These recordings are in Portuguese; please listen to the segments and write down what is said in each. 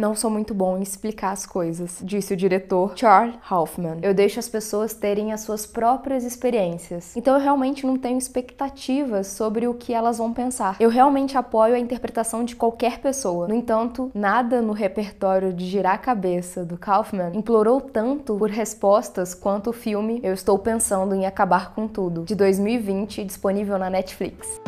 não sou muito bom em explicar as coisas, disse o diretor Charles Hoffman. Eu deixo as pessoas terem as suas próprias experiências. Então eu realmente não tenho expectativas sobre o que elas vão pensar. Eu realmente apoio a interpretação de qualquer pessoa. No entanto, nada no repertório de girar a cabeça do Kaufman implorou tanto por respostas quanto o filme Eu Estou Pensando em Acabar com Tudo, de 2020, disponível na Netflix.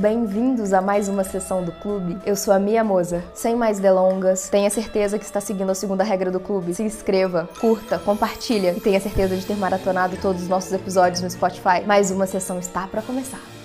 Bem-vindos a mais uma sessão do clube. Eu sou a Mia Moza. Sem mais delongas, tenha certeza que está seguindo a segunda regra do clube. Se inscreva, curta, compartilha e tenha certeza de ter maratonado todos os nossos episódios no Spotify. Mais uma sessão está para começar.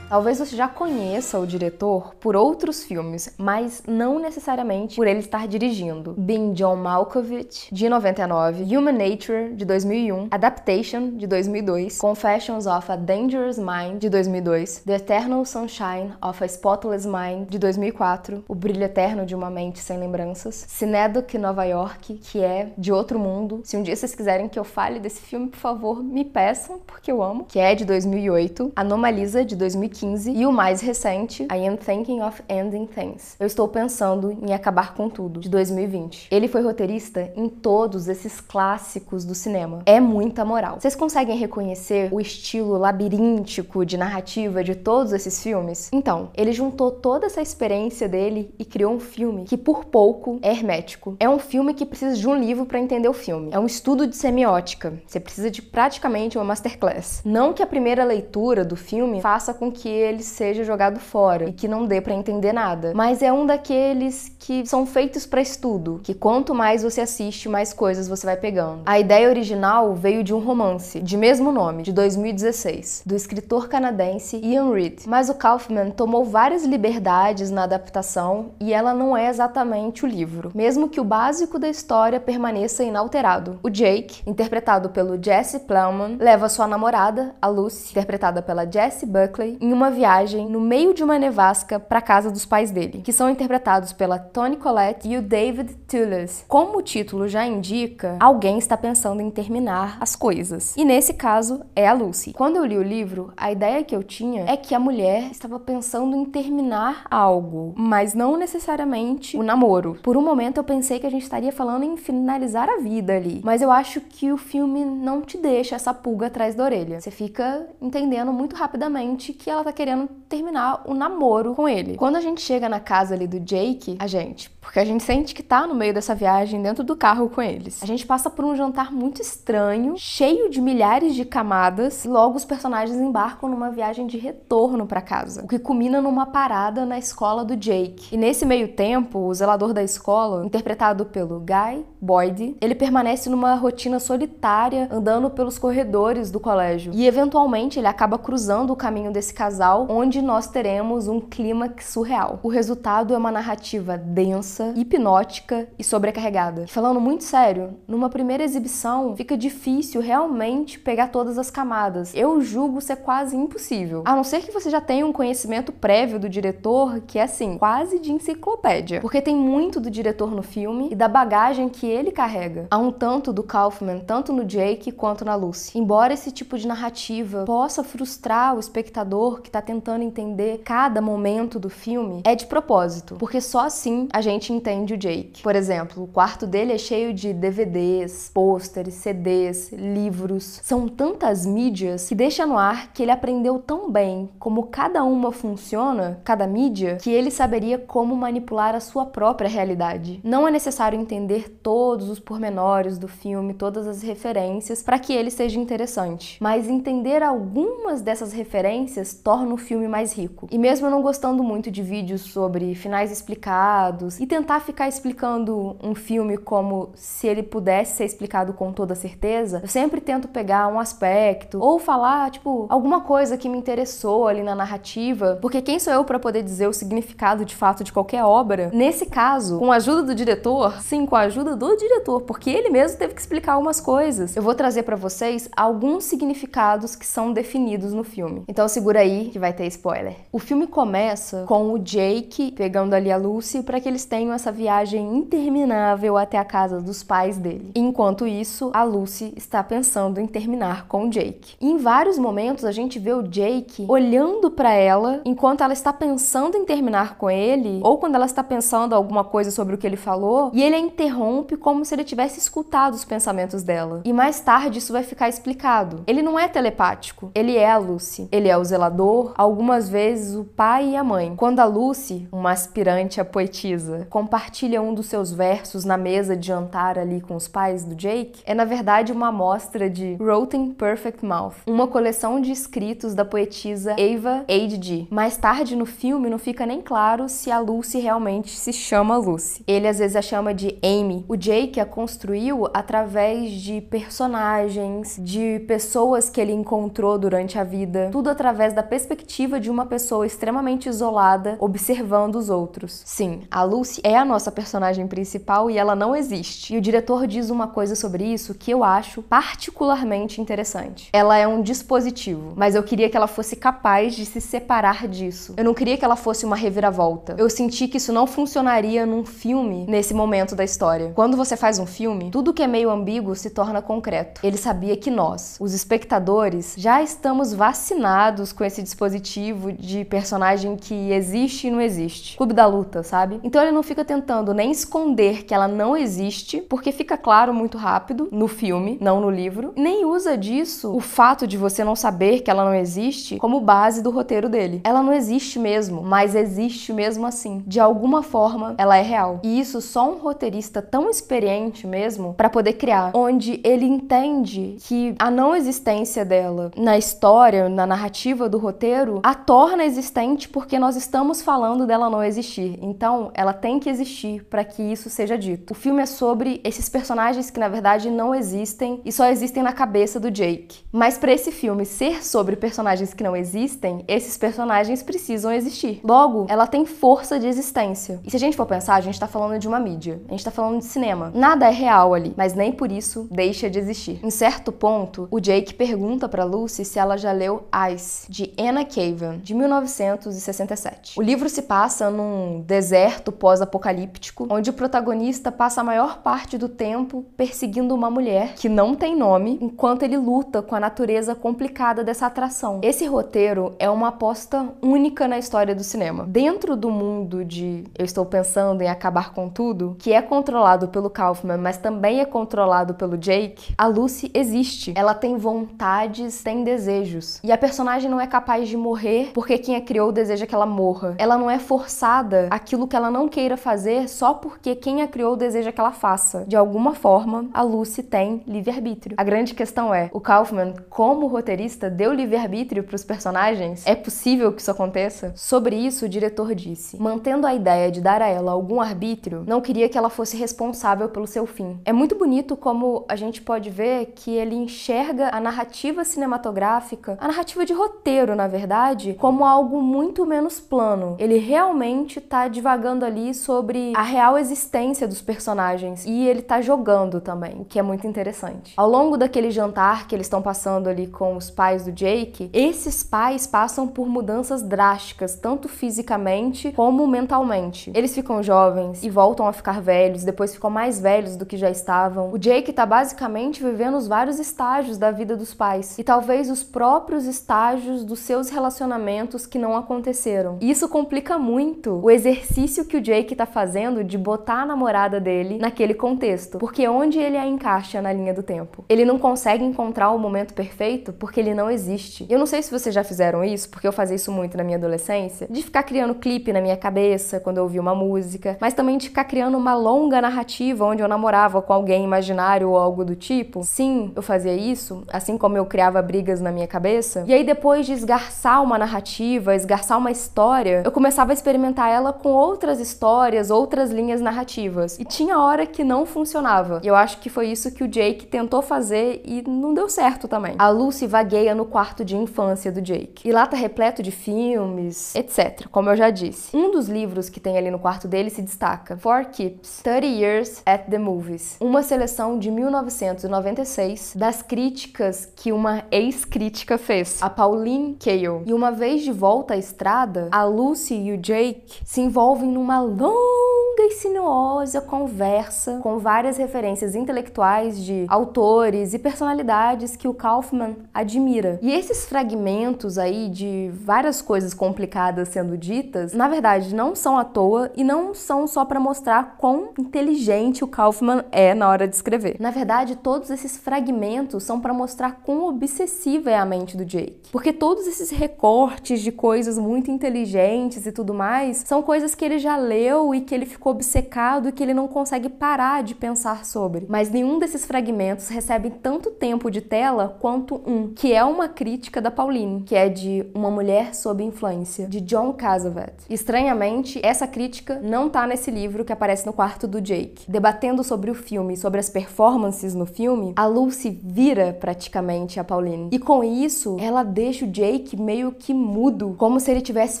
Talvez você já conheça o diretor por outros filmes, mas não necessariamente por ele estar dirigindo. Being John Malkovich, de 99, Human Nature, de 2001, Adaptation, de 2002, Confessions of a Dangerous Mind, de 2002, The Eternal Sunshine of a Spotless Mind, de 2004, O Brilho Eterno de uma Mente Sem Lembranças, Cinedoc Nova York, que é de outro mundo. Se um dia vocês quiserem que eu fale desse filme, por favor, me peçam, porque eu amo, que é de 2008, Anomalisa, de 2015, 2015 e o mais recente, I Am Thinking of Ending Things. Eu estou pensando em acabar com tudo, de 2020. Ele foi roteirista em todos esses clássicos do cinema. É muita moral. Vocês conseguem reconhecer o estilo labiríntico de narrativa de todos esses filmes? Então, ele juntou toda essa experiência dele e criou um filme que por pouco é hermético. É um filme que precisa de um livro para entender o filme. É um estudo de semiótica. Você precisa de praticamente uma masterclass. Não que a primeira leitura do filme faça com que ele seja jogado fora e que não dê para entender nada. Mas é um daqueles que são feitos para estudo, que quanto mais você assiste, mais coisas você vai pegando. A ideia original veio de um romance de mesmo nome, de 2016, do escritor canadense Ian Reid. Mas o Kaufman tomou várias liberdades na adaptação e ela não é exatamente o livro, mesmo que o básico da história permaneça inalterado. O Jake, interpretado pelo Jesse Plowman, leva sua namorada, a Lucy, interpretada pela Jessie Buckley, em uma viagem no meio de uma nevasca para casa dos pais dele, que são interpretados pela Toni Collette e o David Toulouse. Como o título já indica, alguém está pensando em terminar as coisas. E nesse caso é a Lucy. Quando eu li o livro, a ideia que eu tinha é que a mulher estava pensando em terminar algo, mas não necessariamente o namoro. Por um momento eu pensei que a gente estaria falando em finalizar a vida ali, mas eu acho que o filme não te deixa essa pulga atrás da orelha. Você fica entendendo muito rapidamente que ela tá querendo terminar o namoro com ele. Quando a gente chega na casa ali do Jake, a gente, porque a gente sente que tá no meio dessa viagem dentro do carro com eles. A gente passa por um jantar muito estranho, cheio de milhares de camadas, e logo os personagens embarcam numa viagem de retorno para casa, o que culmina numa parada na escola do Jake. E nesse meio tempo, o zelador da escola, interpretado pelo Guy Boyd, ele permanece numa rotina solitária, andando pelos corredores do colégio. E eventualmente ele acaba cruzando o caminho desse casal, onde nós teremos um clímax surreal. O resultado é uma narrativa densa, hipnótica e sobrecarregada. Falando muito sério, numa primeira exibição fica difícil realmente pegar todas as camadas. Eu julgo ser quase impossível. A não ser que você já tenha um conhecimento prévio do diretor, que é assim, quase de enciclopédia. Porque tem muito do diretor no filme e da bagagem que ele carrega. Há um tanto do Kaufman, tanto no Jake quanto na Lucy. Embora esse tipo de narrativa possa frustrar o espectador que está tentando entender cada momento do filme é de propósito, porque só assim a gente entende o Jake. Por exemplo, o quarto dele é cheio de DVDs, pôsteres, CDs, livros. São tantas mídias que deixa no ar que ele aprendeu tão bem como cada uma funciona, cada mídia, que ele saberia como manipular a sua própria realidade. Não é necessário entender todos os pormenores do filme, todas as referências para que ele seja interessante, mas entender algumas dessas referências torna o filme mais rico. E mesmo não gostando muito de vídeos sobre finais explicados e tentar ficar explicando um filme como se ele pudesse ser explicado com toda certeza, eu sempre tento pegar um aspecto ou falar, tipo, alguma coisa que me interessou ali na narrativa, porque quem sou eu para poder dizer o significado de fato de qualquer obra? Nesse caso, com a ajuda do diretor, sim, com a ajuda do diretor, porque ele mesmo teve que explicar algumas coisas. Eu vou trazer para vocês alguns significados que são definidos no filme. Então segura aí que vai ter spoiler. O filme começa com o Jake pegando ali a Lucy para que eles tenham essa viagem interminável até a casa dos pais dele. Enquanto isso, a Lucy está pensando em terminar com o Jake. E em vários momentos a gente vê o Jake olhando para ela enquanto ela está pensando em terminar com ele ou quando ela está pensando alguma coisa sobre o que ele falou e ele a interrompe como se ele tivesse escutado os pensamentos dela. E mais tarde isso vai ficar explicado. Ele não é telepático, ele é a Lucy. Ele é o zelador, algumas vezes o pai e a mãe. Quando a Lucy, uma aspirante a poetisa, compartilha um dos seus versos na mesa de jantar ali com os pais do Jake, é na verdade uma amostra de Rotten Perfect Mouth, uma coleção de escritos da poetisa Ava H.G. Mais tarde no filme não fica nem claro se a Lucy realmente se chama Lucy. Ele às vezes a chama de Amy. O Jake a construiu através de personagens, de pessoas que ele encontrou durante a vida, tudo através da perspectiva de uma pessoa extremamente isolada, observando os outros. Sim, a Lucy é a nossa personagem principal e ela não existe. E o diretor diz uma coisa sobre isso que eu acho particularmente interessante. Ela é um dispositivo, mas eu queria que ela fosse capaz de se separar disso. Eu não queria que ela fosse uma reviravolta. Eu senti que isso não funcionaria num filme nesse momento da história. Quando você faz um filme, tudo que é meio ambíguo se torna concreto. Ele sabia que nós, os espectadores, já estamos vacinados com esse dispositivo de personagem que existe e não existe. Clube da luta, sabe? Então ele não fica tentando nem esconder que ela não existe, porque fica claro muito rápido no filme, não no livro, nem usa disso o fato de você não saber que ela não existe como base do roteiro dele. Ela não existe mesmo, mas existe mesmo assim. De alguma forma, ela é real. E isso só um roteirista tão experiente mesmo para poder criar, onde ele entende que a não existência dela na história, na narrativa do roteiro, a torna existente porque nós estamos falando dela não existir. Então, ela tem que existir para que isso seja dito. O filme é sobre esses personagens que na verdade não existem e só existem na cabeça do Jake. Mas para esse filme ser sobre personagens que não existem, esses personagens precisam existir. Logo, ela tem força de existência. E se a gente for pensar, a gente tá falando de uma mídia, a gente tá falando de cinema. Nada é real ali, mas nem por isso deixa de existir. Em certo ponto, o Jake pergunta para Lucy se ela já leu Ice, de Anna Kavan, de 1967. O livro se passa num deserto pós-apocalíptico, onde o protagonista passa a maior parte do tempo perseguindo uma mulher que não tem nome, enquanto ele luta com a natureza complicada dessa atração. Esse roteiro é uma aposta única na história do cinema. Dentro do mundo de Eu Estou Pensando em Acabar com Tudo, que é controlado pelo Kaufman, mas também é controlado pelo Jake, a Lucy existe. Ela tem vontades, tem desejos. E a personagem não é capaz de morrer porque quem a criou deseja que ela morra. Ela não é forçada aquilo que ela não queira fazer só porque quem a criou deseja que ela faça. De alguma forma, a Lucy tem livre-arbítrio. A grande questão é, o Kaufman, como roteirista, deu livre-arbítrio para os personagens? É possível que isso aconteça? Sobre isso, o diretor disse: mantendo a ideia de dar a ela algum arbítrio, não queria que ela fosse responsável pelo seu fim. É muito bonito como a gente pode ver que ele enxerga a narrativa cinematográfica, a narrativa de roteiro, na verdade, como algo muito menos plano. Ele realmente tá divagando ali sobre a real existência dos personagens e ele tá jogando também, o que é muito interessante. Ao longo daquele jantar que eles estão passando ali com os pais do Jake, esses pais passam por mudanças drásticas, tanto fisicamente como mentalmente. Eles ficam jovens e voltam a ficar velhos, depois ficam mais velhos do que já estavam. O Jake tá basicamente vivendo os vários estágios da vida dos pais e talvez os próprios estágios dos seus relacionamentos que não aconteceram. E isso complica muito o exercício que o Jake tá fazendo de botar a namorada dele naquele contexto, porque onde ele a encaixa na linha do tempo? Ele não consegue encontrar o momento perfeito porque ele não existe. Eu não sei se vocês já fizeram isso, porque eu fazia isso muito na minha adolescência, de ficar criando clipe na minha cabeça quando eu ouvia uma música, mas também de ficar criando uma longa narrativa onde eu namorava com alguém imaginário ou algo do tipo. Sim, eu fazia isso, assim como eu criava brigas na minha cabeça. E aí depois de esgarçar uma narrativa, esgarçar uma história, eu começava a experimentar ela com outras histórias, outras linhas narrativas. E tinha hora que não funcionava. E eu acho que foi isso que o Jake tentou fazer e não deu certo também. A Lucy vagueia no quarto de infância do Jake. E lá tá repleto de filmes, etc. Como eu já disse. Um dos livros que tem ali no quarto dele se destaca: Four Keeps, 30 Years at the Movies. Uma seleção de 1996 das críticas que uma ex-crítica fez. A Pauline K. Cale. E uma vez de volta à estrada, a Lucy e o Jake se envolvem numa longa e sinuosa conversa com várias referências intelectuais de autores e personalidades que o Kaufman admira. E esses fragmentos aí de várias coisas complicadas sendo ditas, na verdade, não são à toa e não são só para mostrar quão inteligente o Kaufman é na hora de escrever. Na verdade, todos esses fragmentos são para mostrar quão obsessiva é a mente do Jake. Porque todos esses recortes de coisas muito inteligentes e tudo mais são coisas que ele já leu e que ele ficou obcecado e que ele não consegue parar de pensar sobre. Mas nenhum desses fragmentos recebe tanto tempo de tela quanto um, que é uma crítica da Pauline, que é de Uma Mulher Sob Influência, de John Cassavet. Estranhamente, essa crítica não tá nesse livro que aparece no quarto do Jake. Debatendo sobre o filme, sobre as performances no filme, a Lucy vira praticamente a Pauline. E com isso, ela deixa o Jake meio que mudo, como se ele tivesse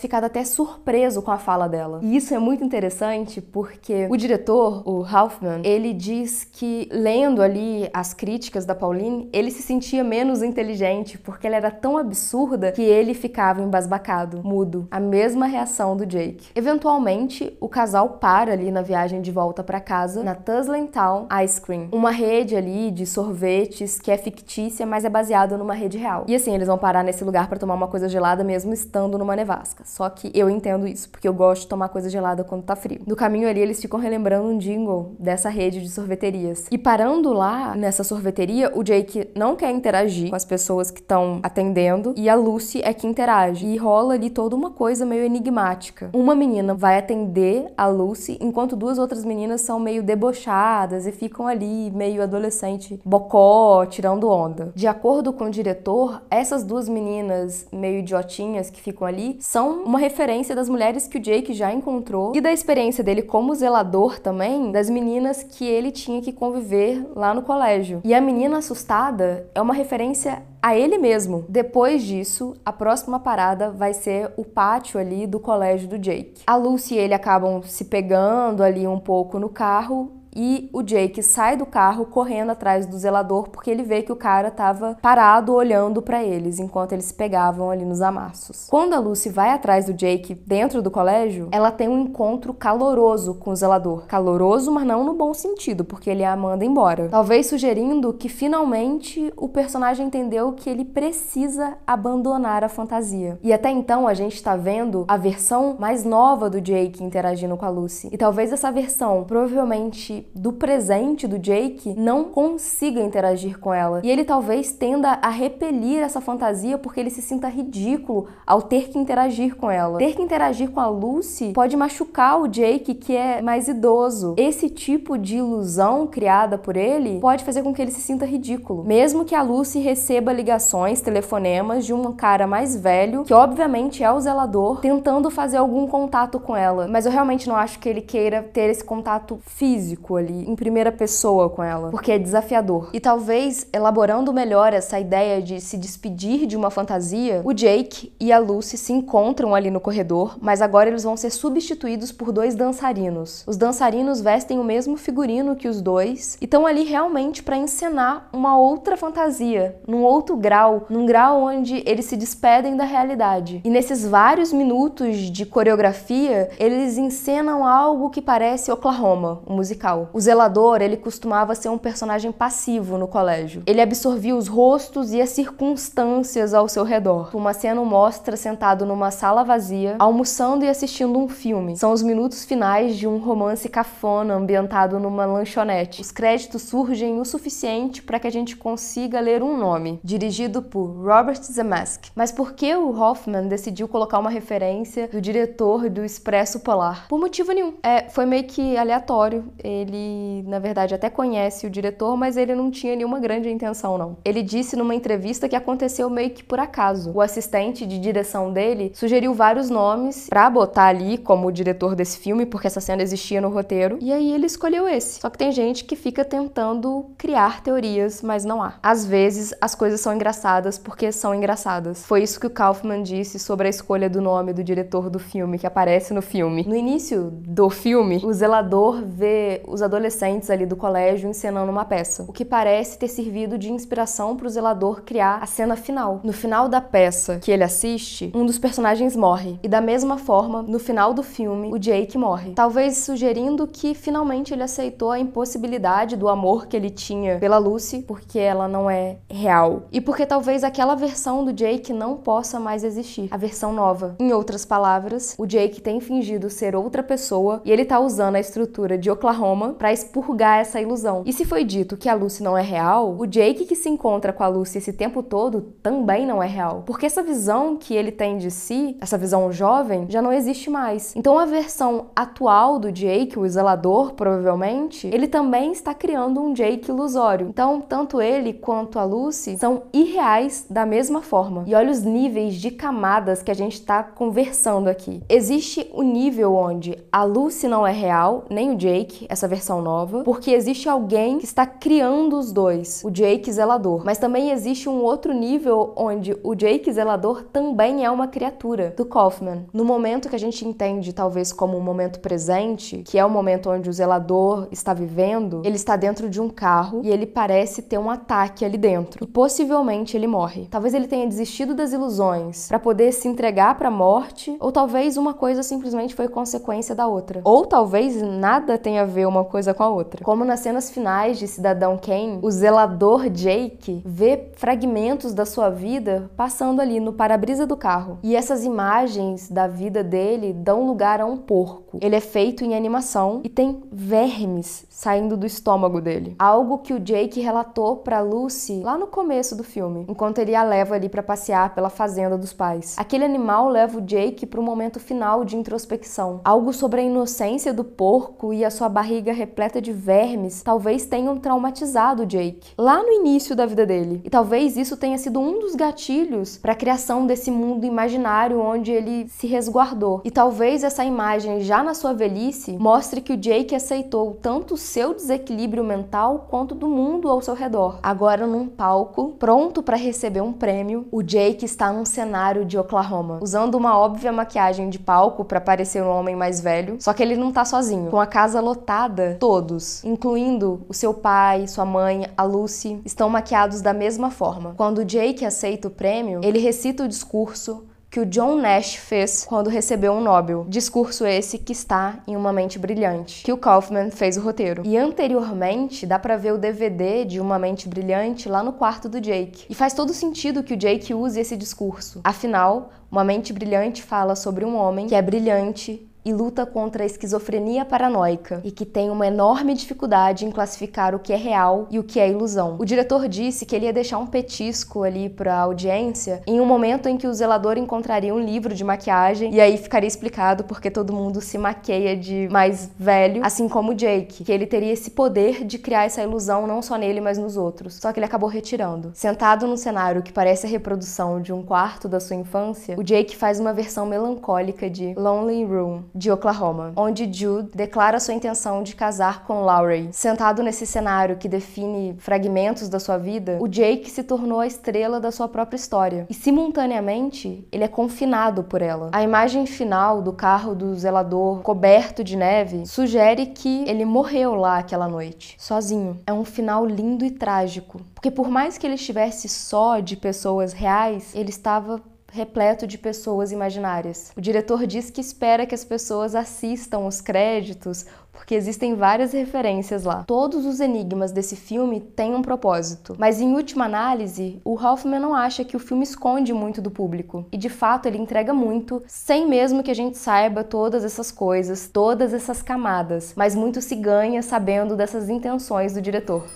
ficado até surpreso com a fala dela. E isso é muito interessante porque o diretor, o Hoffman, ele diz que lendo ali as críticas da Pauline, ele se sentia menos inteligente porque ela era tão absurda que ele ficava embasbacado, mudo. A mesma reação do Jake. Eventualmente, o casal para ali na viagem de volta para casa, na Tuslin Town Ice Cream, uma rede ali de sorvetes que é fictícia, mas é baseada numa rede real. E assim, eles vão parar nesse lugar para tomar uma coisa gelada mesmo estando numa nevasca. Só que eu entendo isso, porque eu gosto de tomar coisa gelada quando tá frio. No caminho ali, eles ficam relembrando um jingle dessa rede de sorveterias. E parando lá nessa sorveteria, o Jake não quer interagir com as pessoas que estão atendendo e a Lucy é que interage. E rola ali toda uma coisa meio enigmática. Uma menina vai atender a Lucy, enquanto duas outras meninas são meio debochadas e ficam ali meio adolescente, bocó, tirando onda. De acordo com o diretor, essas duas meninas meio idiotinhas que ficam ali são uma referência das mulheres que o Jake já encontrou e da experiência dele como zelador também, das meninas que ele tinha que conviver lá no colégio. E a menina assustada é uma referência a ele mesmo. Depois disso, a próxima parada vai ser o pátio ali do colégio do Jake. A Lucy e ele acabam se pegando ali um pouco no carro e o Jake sai do carro correndo atrás do zelador porque ele vê que o cara estava parado olhando para eles enquanto eles se pegavam ali nos amassos. Quando a Lucy vai atrás do Jake dentro do colégio, ela tem um encontro caloroso com o zelador. Caloroso, mas não no bom sentido, porque ele a manda embora. Talvez sugerindo que finalmente o personagem entendeu que ele precisa abandonar a fantasia. E até então a gente está vendo a versão mais nova do Jake interagindo com a Lucy. E talvez essa versão provavelmente do presente do Jake não consiga interagir com ela. E ele talvez tenda a repelir essa fantasia porque ele se sinta ridículo ao ter que interagir com ela. Ter que interagir com a Lucy pode machucar o Jake, que é mais idoso. Esse tipo de ilusão criada por ele pode fazer com que ele se sinta ridículo. Mesmo que a Lucy receba ligações, telefonemas de um cara mais velho, que obviamente é o zelador, tentando fazer algum contato com ela. Mas eu realmente não acho que ele queira ter esse contato físico ali, em primeira pessoa com ela, porque é desafiador. E talvez, elaborando melhor essa ideia de se despedir de uma fantasia, o Jake e a Lucy se encontram ali no corredor, mas agora eles vão ser substituídos por dois dançarinos. Os dançarinos vestem o mesmo figurino que os dois e estão ali realmente para encenar uma outra fantasia, num outro grau, num grau onde eles se despedem da realidade. E nesses vários minutos de coreografia, eles encenam algo que parece Oklahoma, um musical. O zelador, ele costumava ser um personagem passivo no colégio. Ele absorvia os rostos e as circunstâncias ao seu redor. Uma cena mostra sentado numa sala vazia, almoçando e assistindo um filme. São os minutos finais de um romance cafona ambientado numa lanchonete. Os créditos surgem o suficiente para que a gente consiga ler um nome, dirigido por Robert Zemeckis. Mas por que o Hoffman decidiu colocar uma referência do diretor do Expresso Polar? Por motivo nenhum. É, foi meio que aleatório. Ele ele, na verdade, até conhece o diretor, mas ele não tinha nenhuma grande intenção, não. Ele disse numa entrevista que aconteceu meio que por acaso. O assistente de direção dele sugeriu vários nomes para botar ali como diretor desse filme, porque essa cena existia no roteiro, e aí ele escolheu esse. Só que tem gente que fica tentando criar teorias, mas não há. Às vezes, as coisas são engraçadas porque são engraçadas. Foi isso que o Kaufman disse sobre a escolha do nome do diretor do filme, que aparece no filme. No início do filme, o zelador vê os os adolescentes ali do colégio encenando uma peça, o que parece ter servido de inspiração para o zelador criar a cena final. No final da peça que ele assiste, um dos personagens morre, e da mesma forma, no final do filme, o Jake morre. Talvez sugerindo que finalmente ele aceitou a impossibilidade do amor que ele tinha pela Lucy, porque ela não é real. E porque talvez aquela versão do Jake não possa mais existir, a versão nova. Em outras palavras, o Jake tem fingido ser outra pessoa e ele tá usando a estrutura de Oklahoma para expurgar essa ilusão. E se foi dito que a Lucy não é real, o Jake que se encontra com a Lucy esse tempo todo também não é real. Porque essa visão que ele tem de si, essa visão jovem, já não existe mais. Então a versão atual do Jake, o zelador, provavelmente, ele também está criando um Jake ilusório. Então, tanto ele quanto a Lucy são irreais da mesma forma. E olha os níveis de camadas que a gente está conversando aqui. Existe o nível onde a Lucy não é real, nem o Jake, essa versão nova, porque existe alguém que está criando os dois, o Jake zelador. Mas também existe um outro nível onde o Jake zelador também é uma criatura do Kaufman. No momento que a gente entende talvez como um momento presente, que é o momento onde o zelador está vivendo, ele está dentro de um carro e ele parece ter um ataque ali dentro. E possivelmente ele morre. Talvez ele tenha desistido das ilusões para poder se entregar para a morte, ou talvez uma coisa simplesmente foi consequência da outra. Ou talvez nada tenha a ver uma coisa com a outra. Como nas cenas finais de Cidadão Kane, o zelador Jake vê fragmentos da sua vida passando ali no para-brisa do carro. E essas imagens da vida dele dão lugar a um porco. Ele é feito em animação e tem vermes saindo do estômago dele. Algo que o Jake relatou para Lucy lá no começo do filme, enquanto ele a leva ali para passear pela fazenda dos pais. Aquele animal leva o Jake para um momento final de introspecção. Algo sobre a inocência do porco e a sua barriga repleta de vermes talvez tenham traumatizado Jake lá no início da vida dele. E talvez isso tenha sido um dos gatilhos para a criação desse mundo imaginário onde ele se resguardou. E talvez essa imagem já na sua velhice mostre que o Jake aceitou tanto o seu desequilíbrio mental quanto do mundo ao seu redor. Agora num palco, pronto para receber um prêmio, o Jake está num cenário de Oklahoma, usando uma óbvia maquiagem de palco para parecer um homem mais velho, só que ele não tá sozinho. Com a casa lotada, todos, incluindo o seu pai, sua mãe, a Lucy, estão maquiados da mesma forma. Quando Jake aceita o prêmio, ele recita o discurso que o John Nash fez quando recebeu um Nobel. Discurso esse que está em Uma Mente Brilhante, que o Kaufman fez o roteiro. E anteriormente dá para ver o DVD de Uma Mente Brilhante lá no quarto do Jake. E faz todo sentido que o Jake use esse discurso. Afinal, Uma Mente Brilhante fala sobre um homem que é brilhante, e luta contra a esquizofrenia paranoica e que tem uma enorme dificuldade em classificar o que é real e o que é ilusão. O diretor disse que ele ia deixar um petisco ali para a audiência em um momento em que o zelador encontraria um livro de maquiagem e aí ficaria explicado porque todo mundo se maqueia de mais velho, assim como Jake, que ele teria esse poder de criar essa ilusão não só nele, mas nos outros. Só que ele acabou retirando. Sentado num cenário que parece a reprodução de um quarto da sua infância, o Jake faz uma versão melancólica de Lonely Room de Oklahoma, onde Jude declara sua intenção de casar com Laurie. Sentado nesse cenário que define fragmentos da sua vida, o Jake se tornou a estrela da sua própria história e simultaneamente ele é confinado por ela. A imagem final do carro do zelador coberto de neve sugere que ele morreu lá aquela noite, sozinho. É um final lindo e trágico, porque por mais que ele estivesse só de pessoas reais, ele estava repleto de pessoas imaginárias. O diretor diz que espera que as pessoas assistam os créditos, porque existem várias referências lá. Todos os enigmas desse filme têm um propósito, mas em última análise, o Hoffman não acha que o filme esconde muito do público, e de fato ele entrega muito, sem mesmo que a gente saiba todas essas coisas, todas essas camadas, mas muito se ganha sabendo dessas intenções do diretor.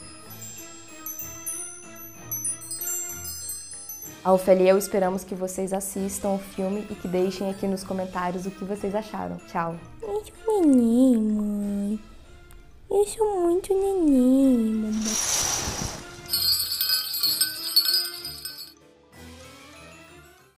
A Ofélia e eu esperamos que vocês assistam o filme e que deixem aqui nos comentários o que vocês acharam. Tchau! Sou neném, mãe. Eu sou muito neném, mamãe.